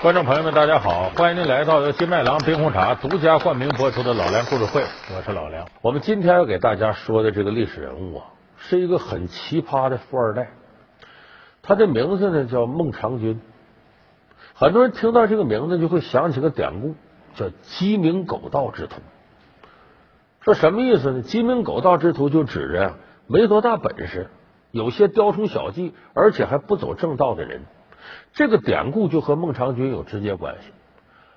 观众朋友们，大家好！欢迎您来到由金麦郎冰红茶独家冠名播出的《老梁故事会》，我是老梁。我们今天要给大家说的这个历史人物啊，是一个很奇葩的富二代，他的名字呢叫孟尝君。很多人听到这个名字就会想起个典故，叫“鸡鸣狗盗之徒”。说什么意思呢？“鸡鸣狗盗之徒”就指着没多大本事，有些雕虫小技，而且还不走正道的人。这个典故就和孟尝君有直接关系。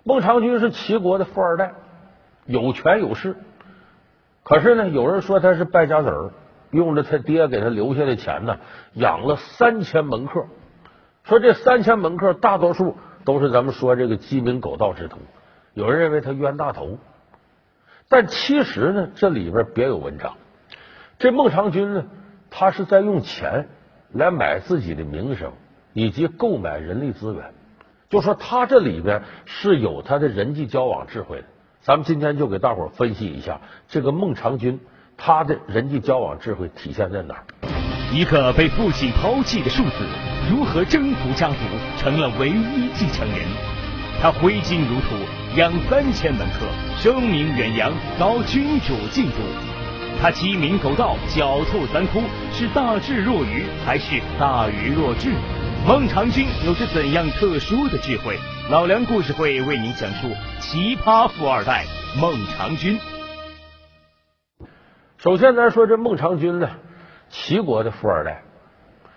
孟尝君是齐国的富二代，有权有势。可是呢，有人说他是败家子儿，用着他爹给他留下的钱呢，养了三千门客。说这三千门客大多数都是咱们说这个鸡鸣狗盗之徒。有人认为他冤大头，但其实呢，这里边别有文章。这孟尝君呢，他是在用钱来买自己的名声。以及购买人力资源，就说他这里边是有他的人际交往智慧的。咱们今天就给大伙分析一下这个孟尝君他的人际交往智慧体现在哪儿？一个被父亲抛弃的庶子，如何征服家族，成了唯一继承人？他挥金如土，养三千门客，声名远扬，遭君主嫉妒。他鸡鸣狗盗，狡兔三窟，是大智若愚，还是大愚若智？孟尝君有着怎样特殊的智慧？老梁故事会为您讲述奇葩富二代孟尝君。首先，咱说这孟尝君呢，齐国的富二代，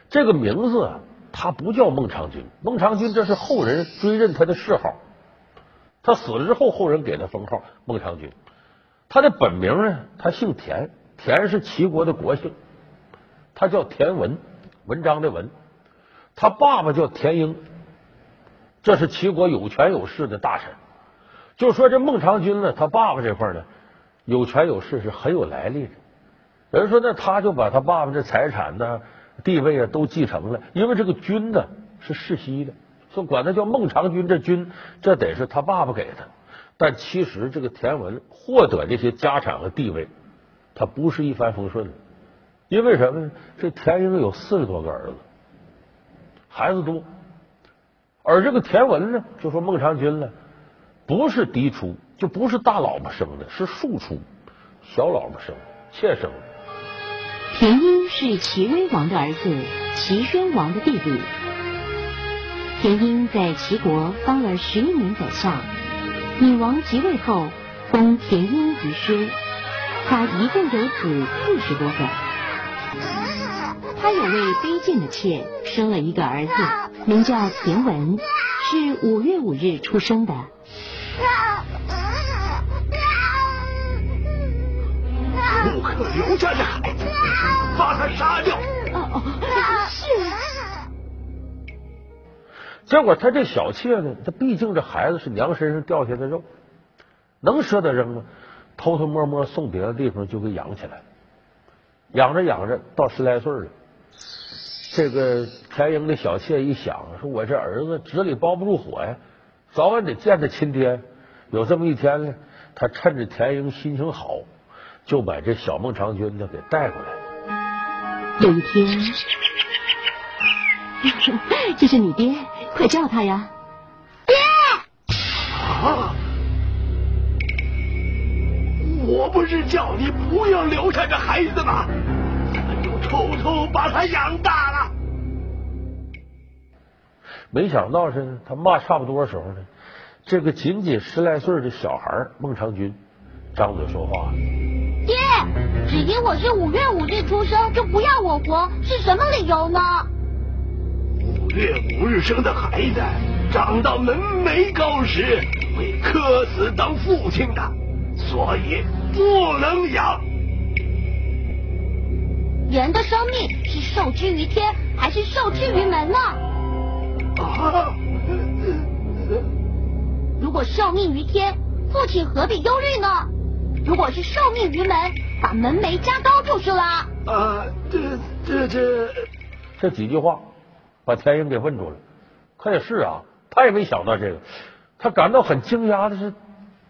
这个名字他不叫孟尝君，孟尝君这是后人追认他的谥号。他死了之后，后人给他封号孟尝君。他的本名呢，他姓田，田是齐国的国姓，他叫田文，文章的文。他爸爸叫田英，这是齐国有权有势的大臣。就说这孟尝君呢，他爸爸这块呢，有权有势是很有来历的。有人说，那他就把他爸爸这财产呢、地位啊都继承了，因为这个君呢是世袭的，说管他叫孟尝君。这君，这得是他爸爸给的。但其实这个田文获得这些家产和地位，他不是一帆风顺的。因为什么呢？这田英有四十多个儿子。孩子多，而这个田文呢，就说孟尝君了，不是嫡出，就不是大老婆生的，是庶出，小老婆生，妾生的。田婴是齐威王的儿子，齐宣王的弟弟。田婴在齐国当了十一年宰相，女王即位后封田婴为薛，他一共有子四十多个。他有位卑贱的妾，生了一个儿子，名叫田文，是五月五日出生的。不可留下这孩子，把他杀掉！哦哦，是。结果他这小妾呢，他毕竟这孩子是娘身上掉下的肉，能舍得扔吗？偷偷摸摸送别的地方就给养起来，养着养着到十来岁了。这个田英的小妾一想，说我这儿子纸里包不住火呀，早晚得见他亲爹。有这么一天呢，他趁着田英心情好，就把这小孟尝君呢给带过来。有一天，这是你爹，快叫他呀！爹！啊！我不是叫你不要留下这孩子吗？偷偷把他养大了，没想到是他骂差不多的时候呢，这个仅仅十来岁的小孩孟尝君张嘴说话：“爹，只因我是五月五日出生，就不要我活，是什么理由呢？”五月五日生的孩子，长到门楣高时会磕死当父亲的，所以不能养。人的生命是受之于天，还是受之于门呢？啊！如果受命于天，父亲何必忧虑呢？如果是受命于门，把门楣加高就是了。啊，这这这这几句话把田英给问住了。可也是啊，他也没想到这个，他感到很惊讶的是，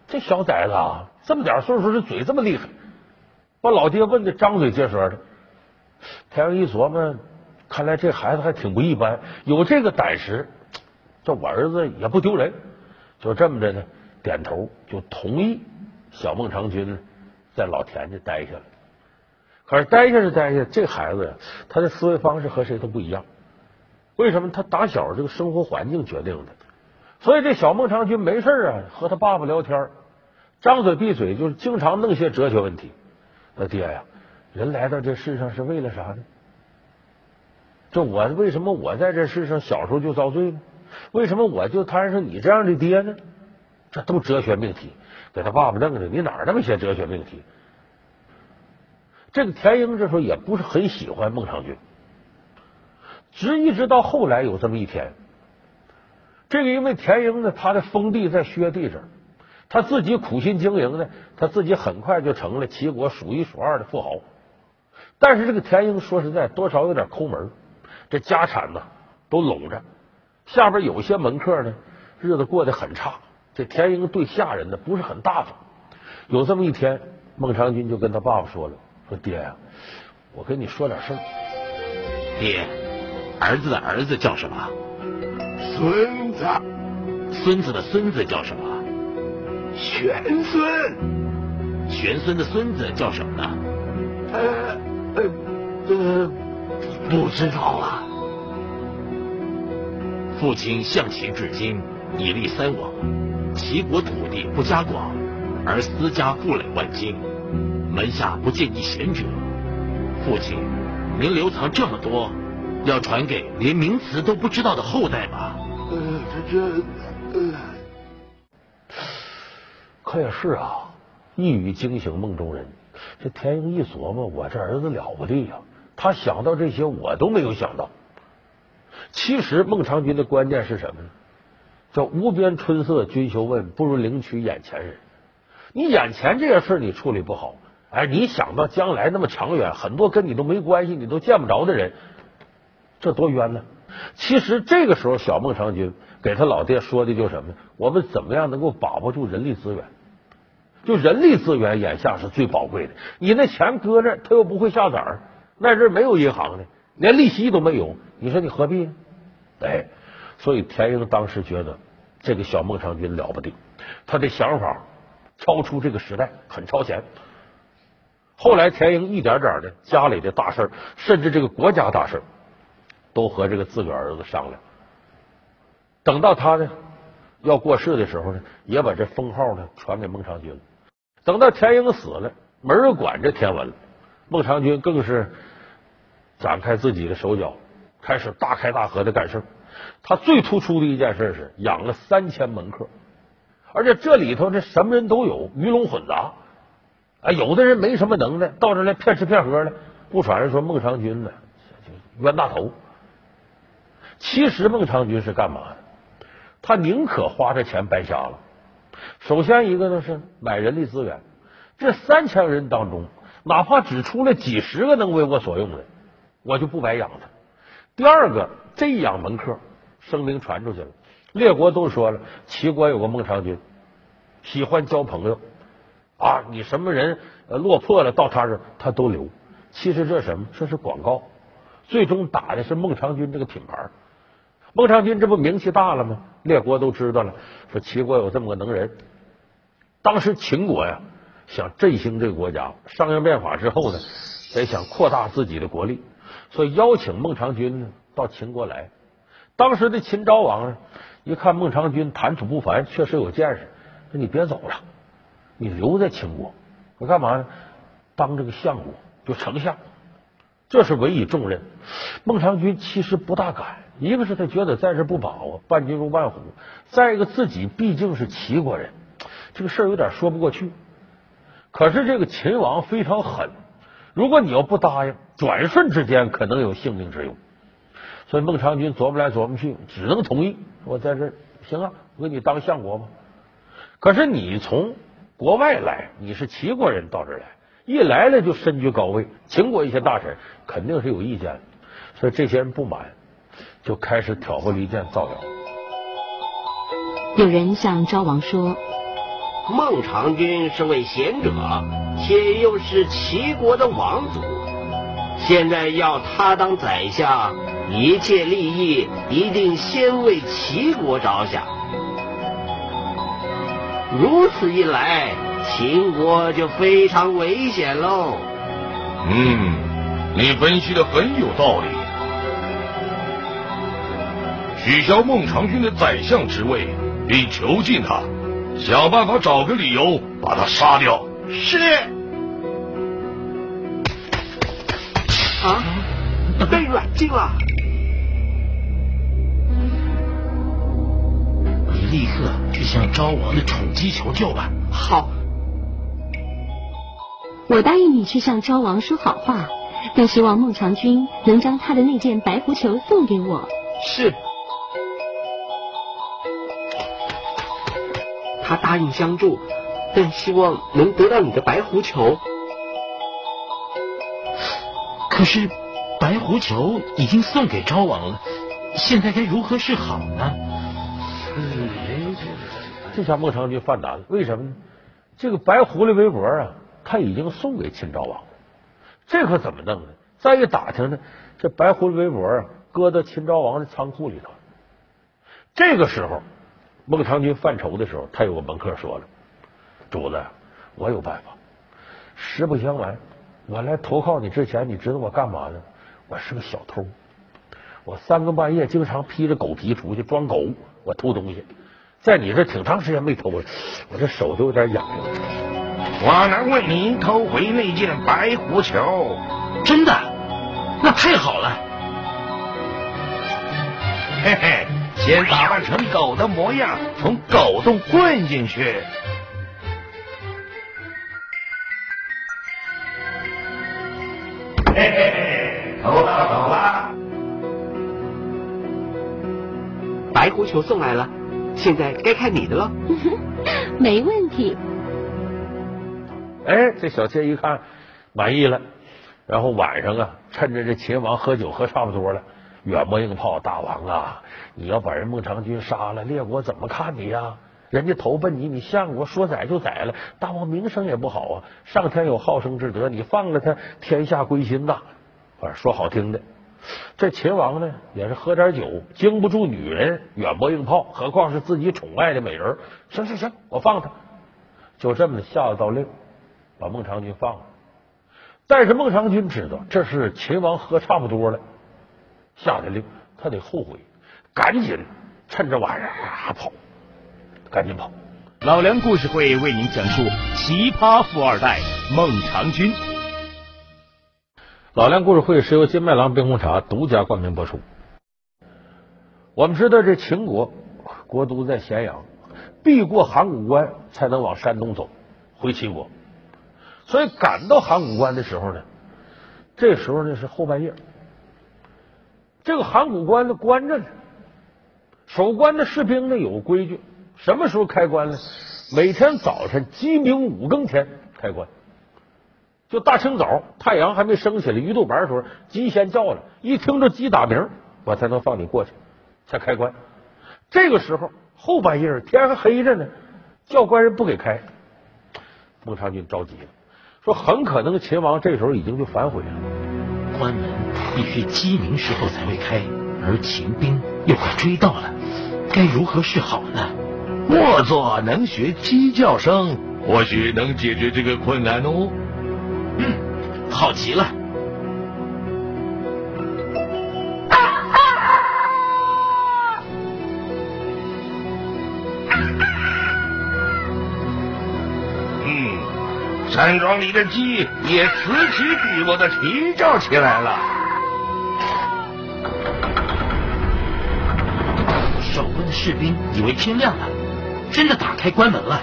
这小崽子啊，这么点岁数，这嘴这么厉害，把老爹问的张嘴结舌的。田英一琢磨，看来这孩子还挺不一般，有这个胆识，这我儿子也不丢人，就这么着呢，点头就同意小孟尝君在老田家待下了。可是待下是待下，这孩子呀，他的思维方式和谁都不一样。为什么？他打小这个生活环境决定的。所以这小孟尝君没事啊，和他爸爸聊天，张嘴闭嘴就是经常弄些哲学问题。那爹呀，人来到这世上是为了啥呢？这我为什么我在这世上小时候就遭罪呢？为什么我就摊上你这样的爹呢？这都哲学命题，给他爸爸弄的。你哪那么些哲学命题？这个田英这时候也不是很喜欢孟尝君，直一直到后来有这么一天，这个因为田英呢，他的封地在薛地这儿，他自己苦心经营呢，他自己很快就成了齐国数一数二的富豪。但是这个田英说实在，多少有点抠门，这家产呢都拢着，下边有些门客呢日子过得很差。这田英对下人呢不是很大方。有这么一天，孟尝君就跟他爸爸说了。说爹呀，我跟你说点事儿。爹，儿子的儿子叫什么？孙子。孙子的孙子叫什么？玄孙。玄孙的孙子叫什么呢？呃呃呃，不知道啊。父亲向齐至今已立三王，齐国土地不加广，而私家富累万金。门下不见一贤者，父亲，您留藏这么多，要传给连名词都不知道的后代吗？呃，这这，呃，可也是啊，一语惊醒梦中人。这田英一琢磨，我这儿子了不得呀，他想到这些，我都没有想到。其实孟尝君的关键是什么呢？叫无边春色君休问，不如领取眼前人。你眼前这些事你处理不好。哎，你想到将来那么长远，很多跟你都没关系，你都见不着的人，这多冤呢！其实这个时候，小孟尝君给他老爹说的就什么？我们怎么样能够把握住人力资源？就人力资源眼下是最宝贵的。你那钱搁那，他又不会下崽儿，那阵没有银行的，连利息都没有，你说你何必？哎，所以田英当时觉得这个小孟尝君了不得，他的想法超出这个时代，很超前。后来，田英一点点的家里的大事甚至这个国家大事都和这个自个儿子商量。等到他呢要过世的时候呢，也把这封号呢传给孟尝君了。等到田英死了，没人管这天文了，孟尝君更是展开自己的手脚，开始大开大合的干事。他最突出的一件事是养了三千门客，而且这里头这什么人都有，鱼龙混杂。啊，有的人没什么能耐，到这来骗吃骗喝的。不传人说孟尝君呢，冤大头。其实孟尝君是干嘛的？他宁可花这钱白瞎了。首先一个呢是买人力资源，这三千人当中，哪怕只出来几十个能为我所用的，我就不白养他。第二个，这一养门客，声名传出去了，列国都说了，齐国有个孟尝君，喜欢交朋友。啊，你什么人落魄了，到他这他都留。其实这什么？这是广告。最终打的是孟尝君这个品牌。孟尝君这不名气大了吗？列国都知道了，说齐国有这么个能人。当时秦国呀，想振兴这个国家，商鞅变法之后呢，得想扩大自己的国力，所以邀请孟尝君呢到秦国来。当时的秦昭王呢，一看孟尝君谈吐不凡，确实有见识，说你别走了。你留在秦国，你干嘛呢？当这个相国，就丞相，这是委以重任。孟尝君其实不大敢，一个是他觉得在这不把握，伴君如伴虎；再一个自己毕竟是齐国人，这个事儿有点说不过去。可是这个秦王非常狠，如果你要不答应，转瞬之间可能有性命之忧。所以孟尝君琢磨来琢磨去，只能同意。我在这行啊，我给你当相国吧。可是你从国外来，你是齐国人到这来，一来了就身居高位，秦国一些大臣肯定是有意见，所以这些人不满，就开始挑拨离间、造谣。有人向昭王说：“孟尝君是位贤者，且又是齐国的王族，现在要他当宰相，一切利益一定先为齐国着想。如此一来，秦国就非常危险喽。嗯，你分析的很有道理。取消孟尝君的宰相职位，并囚禁他，想办法找个理由把他杀掉。是。啊，被软禁了。你立刻去向昭王的宠姬求救吧。好。我答应你去向昭王说好话，更希望孟尝君能将他的那件白狐裘送给我。是。他答应相助，但希望能得到你的白狐裘。可是，白狐裘已经送给昭王了，现在该如何是好呢？这下孟尝君犯难了，为什么呢？这个白狐狸围脖啊，他已经送给秦昭王了，这可怎么弄呢？再一打听呢，这白狐狸围脖啊，搁到秦昭王的仓库里头。这个时候。孟尝君犯愁的时候，他有个门客说了：“主子，我有办法。实不相瞒，我来投靠你之前，你知道我干嘛呢？我是个小偷。我三更半夜经常披着狗皮出去装狗，我偷东西。在你这挺长时间没偷了，我这手都有点痒痒。我能为您偷回那件白狐裘，真的？那太好了！嘿嘿。”先打扮成狗的模样，从狗洞混进去。嘿嘿嘿，走吧走吧。白狐球送来了，现在该看你的了。没问题。哎，这小妾一看满意了，然后晚上啊，趁着这秦王喝酒喝差不多了。远磨硬炮，大王啊！你要把人孟尝君杀了，列国怎么看你呀？人家投奔你，你相国说宰就宰了，大王名声也不好啊！上天有好生之德，你放了他，天下归心呐！反正说好听的，这秦王呢也是喝点酒，经不住女人远磨硬炮，何况是自己宠爱的美人。行行行，我放他，就这么下了道令，把孟尝君放了。但是孟尝君知道，这是秦王喝差不多了。下的令，他得后悔，赶紧趁着晚上啊跑，赶紧跑。老梁故事会为您讲述奇葩富二代孟尝君。老梁故事会是由金麦郎冰红茶独家冠名播出。我们知道这秦国国都在咸阳，必过函谷关才能往山东走回齐国，所以赶到函谷关的时候呢，这时候呢是后半夜。这个函谷关的关着呢，守关的士兵呢有规矩，什么时候开关呢？每天早晨鸡鸣五更天开关，就大清早太阳还没升起来，鱼肚白的时候，鸡先叫了，一听着鸡打鸣，我才能放你过去，才开关。这个时候后半夜天还黑着呢，教官人不给开，孟尝君着急了，说很可能秦王这时候已经就反悔了，关门。必须鸡鸣时候才会开，而秦兵又快追到了，该如何是好呢？莫作能学鸡叫声，或许能解决这个困难哦。嗯，好极了。嗯，山庄里的鸡也此起彼落的啼叫起来了。守卫的士兵以为天亮了，真的打开关门了。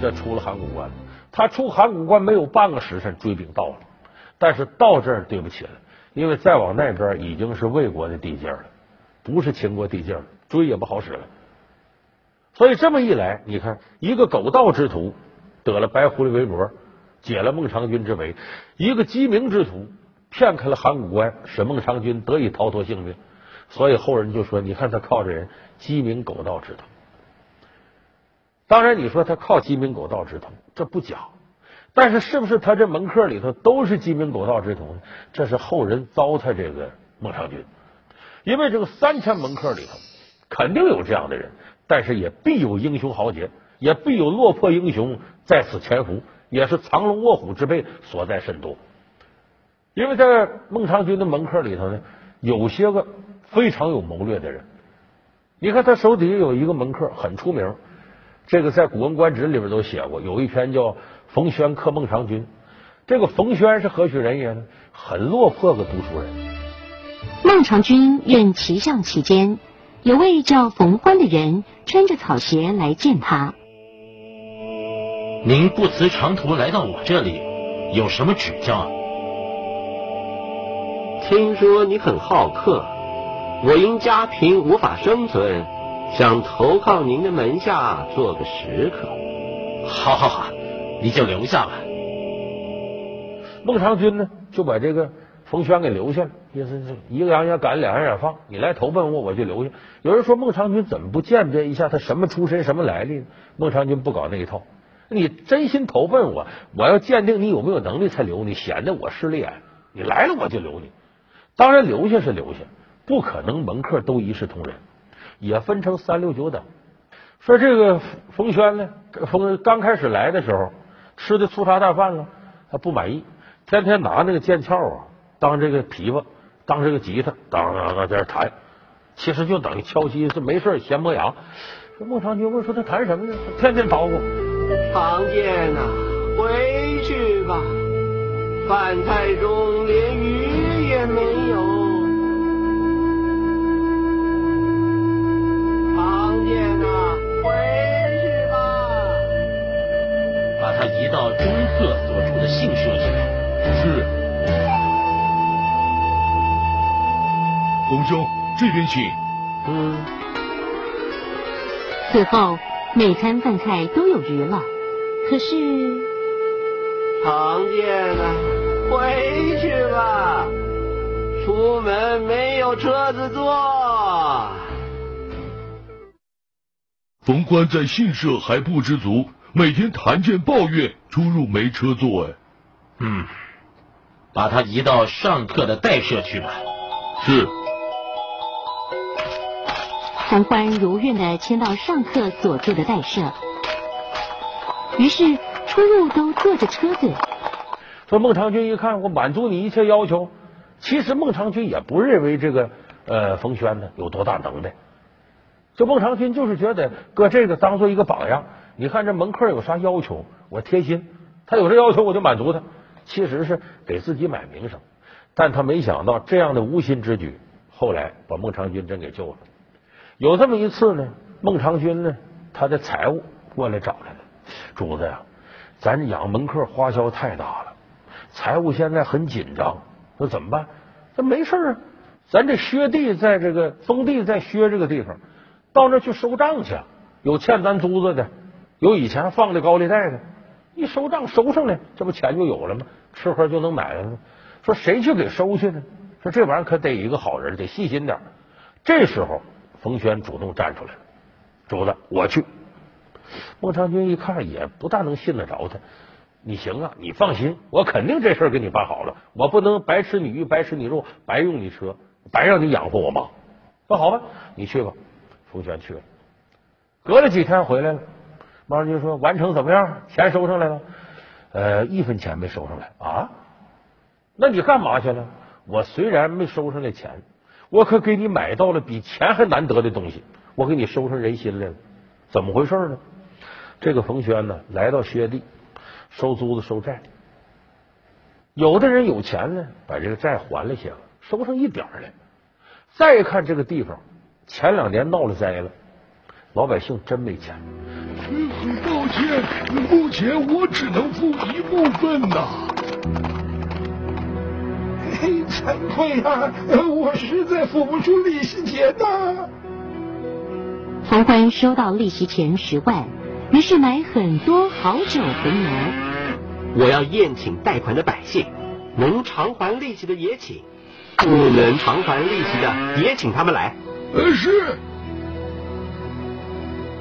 这出了函谷关，他出函谷关没有半个时辰，追兵到了。但是到这儿对不起了，因为再往那边已经是魏国的地界了，不是秦国地界了，追也不好使了。所以这么一来，你看一个狗盗之徒得了白狐狸围脖，解了孟尝君之围；一个鸡鸣之徒骗开了函谷关，使孟尝君得以逃脱性命。所以后人就说：“你看他靠着人鸡鸣狗盗之徒。”当然，你说他靠鸡鸣狗盗之徒，这不假。但是，是不是他这门客里头都是鸡鸣狗盗之徒呢？这是后人糟蹋这个孟尝君，因为这个三千门客里头肯定有这样的人，但是也必有英雄豪杰，也必有落魄英雄在此潜伏，也是藏龙卧虎之辈所在甚多。因为在孟尝君的门客里头呢，有些个非常有谋略的人。你看他手底下有一个门客很出名，这个在《古文观止》里边都写过，有一篇叫《冯轩克孟尝君》。这个冯轩是何许人也呢？很落魄个读书人。孟尝君任骑相期间，有位叫冯欢的人穿着草鞋来见他。您不辞长途来到我这里，有什么指教？听说你很好客，我因家贫无法生存，想投靠您的门下做个食客。好好好，你就留下吧。孟尝君呢，就把这个冯轩给留下了，意思是一个羊也赶，两羊也放，你来投奔我，我就留下。有人说孟尝君怎么不鉴别一下他什么出身、什么来历呢？孟尝君不搞那一套，你真心投奔我，我要鉴定你有没有能力才留你，显得我势利眼。你来了我就留你，当然留下是留下，不可能门客都一视同仁，也分成三六九等。说这个冯轩呢，冯刚开始来的时候吃的粗茶淡饭了，他不满意。天天拿那个剑鞘啊当这个琵琶，当这个吉他，当当当在这弹，其实就等于敲击，是没事闲磨牙。这孟尝君问说他弹什么呢？天天捣鼓。常见呐，回去吧，饭菜中连鱼也没有。常见呐，回去吧。把他移到钟鹤所住的信社去。是，洪兄这边请。嗯。此后每餐饭菜都有鱼了，可是常见啊，回去吧。出门没有车子坐。冯欢在信社还不知足，每天谈剑抱怨出入没车坐哎。嗯。把他移到上课的代社去吧。是。冯欢如愿的迁到上课所住的代社，于是出入都坐着车子。说孟尝君一看，我满足你一切要求。其实孟尝君也不认为这个呃冯轩呢有多大能耐，就孟尝君就是觉得搁这个当做一个榜样。你看这门客有啥要求，我贴心，他有这要求我就满足他。其实是给自己买名声，但他没想到这样的无心之举，后来把孟尝君真给救了。有这么一次呢，孟尝君呢，他的财务过来找来了，主子呀，咱养门客花销太大了，财务现在很紧张，说怎么办？这没事啊，咱这薛地在这个封地在薛这个地方，到那去收账去，有欠咱租子的，有以前放的高利贷的，一收账收上来，这不钱就有了吗？吃喝就能买了吗？说谁去给收去呢？说这玩意儿可得一个好人，得细心点。这时候，冯轩主动站出来了，主子，我去。孟尝君一看，也不大能信得着他。你行啊，你放心，我肯定这事儿给你办好了。我不能白吃你鱼，白吃你肉，白用你车，白让你养活我妈。那好吧，你去吧。冯轩去了。隔了几天回来了，孟尝君说：“完成怎么样？钱收上来了。”呃，一分钱没收上来啊？那你干嘛去了？我虽然没收上来钱，我可给你买到了比钱还难得的东西，我给你收上人心来了。怎么回事呢？这个冯轩呢，来到薛地收租子收债，有的人有钱呢，把这个债还了些了，收上一点来。再看这个地方，前两年闹了灾了，老百姓真没钱。很抱歉，目前我只能付一部分呐。惭愧啊，我实在付不出利息钱呐。冯欢收到利息钱十万，于是买很多好酒回来。我要宴请贷款的百姓，能偿还利息的也请，不能偿还利息的也请他们来。呃，是。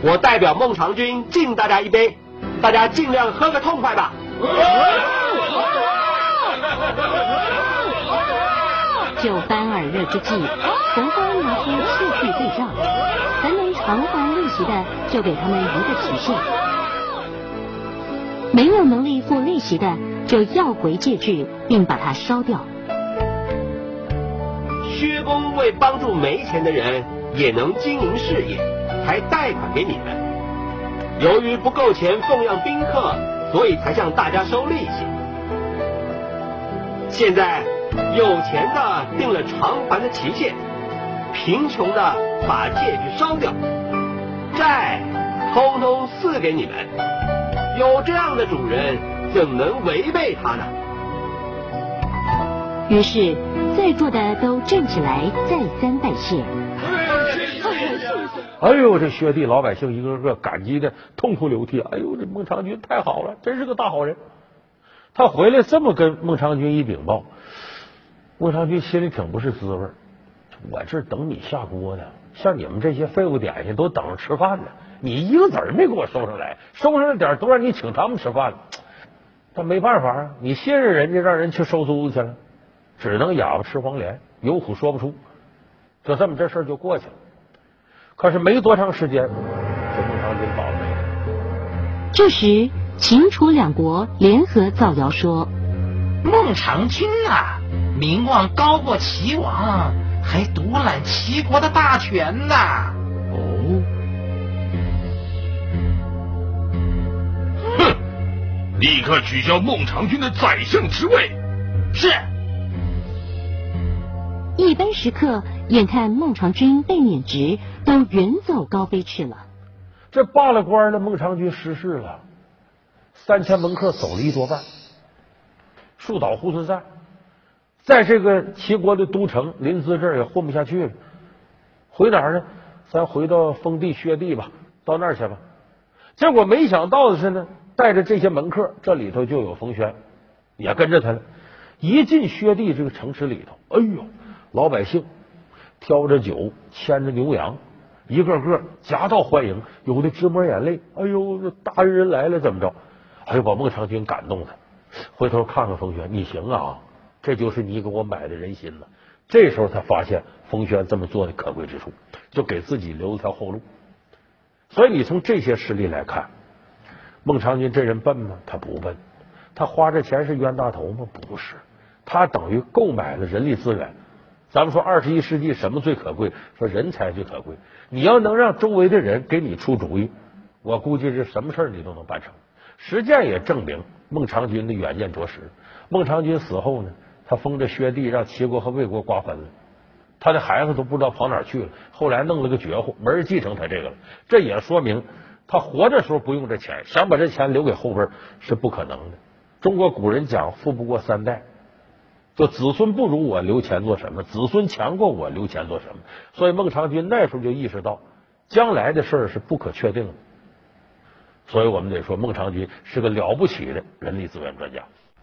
我代表孟尝君敬大家一杯，大家尽量喝个痛快吧。酒酣耳热之际，红官拿出器具对账，偿还利息的，就给他们一个期限；没有能力付利息的，就要回戒指，并把它烧掉。薛公为帮助没钱的人也能经营事业，还贷款给你们。由于不够钱奉养宾客，所以才向大家收利息。现在有钱的定了偿还的期限，贫穷的把戒指烧掉，债通通赐给你们。有这样的主人，怎能违背他呢？于是，在座的都站起来，再三拜谢。哎呦，这薛地老百姓一个个感激的痛哭流涕。哎呦，这孟尝君太好了，真是个大好人。他回来这么跟孟尝君一禀报，孟尝君心里挺不是滋味。我这等你下锅呢，像你们这些废物点心都等着吃饭呢，你一个子儿没给我收上来，收上来点都让你请他们吃饭了。但没办法啊，你信任人家，让人去收租子去了，只能哑巴吃黄连，有苦说不出。就这么这事儿就过去了。可是没多长时间，这孟尝君倒霉了。这时，秦楚两国联合造谣说，孟尝君啊，名望高过齐王，还独揽齐国的大权呢。哦，哼！立刻取消孟尝君的宰相职位。是。一般食客眼看孟尝君被免职，都远走高飞去了。这罢了官的孟尝君失势了，三千门客走了一多半，树倒猢狲散，在这个齐国的都城临淄这儿也混不下去了，回哪儿呢？咱回到封地薛地吧，到那儿去吧。结果没想到的是呢，带着这些门客，这里头就有冯轩，也跟着他了。一进薛地这个城池里头，哎呦！老百姓挑着酒，牵着牛羊，一个个夹道欢迎，有的直抹眼泪。哎呦，大恩人来了，怎么着？哎呦，把孟尝君感动的，回头看看冯轩，你行啊，这就是你给我买的人心了。这时候他发现冯轩这么做的可贵之处，就给自己留了条后路。所以你从这些实例来看，孟尝君这人笨吗？他不笨，他花这钱是冤大头吗？不是，他等于购买了人力资源。咱们说二十一世纪什么最可贵？说人才最可贵。你要能让周围的人给你出主意，我估计是什么事儿你都能办成。实践也证明孟尝君的远见卓识。孟尝君死后呢，他封着薛地，让齐国和魏国瓜分了，他的孩子都不知道跑哪去了。后来弄了个绝户，没人继承他这个了。这也说明他活着时候不用这钱，想把这钱留给后辈是不可能的。中国古人讲富不过三代。就子孙不如我留钱做什么？子孙强过我留钱做什么？所以孟尝君那时候就意识到，将来的事是不可确定的。所以我们得说，孟尝君是个了不起的人力资源专家。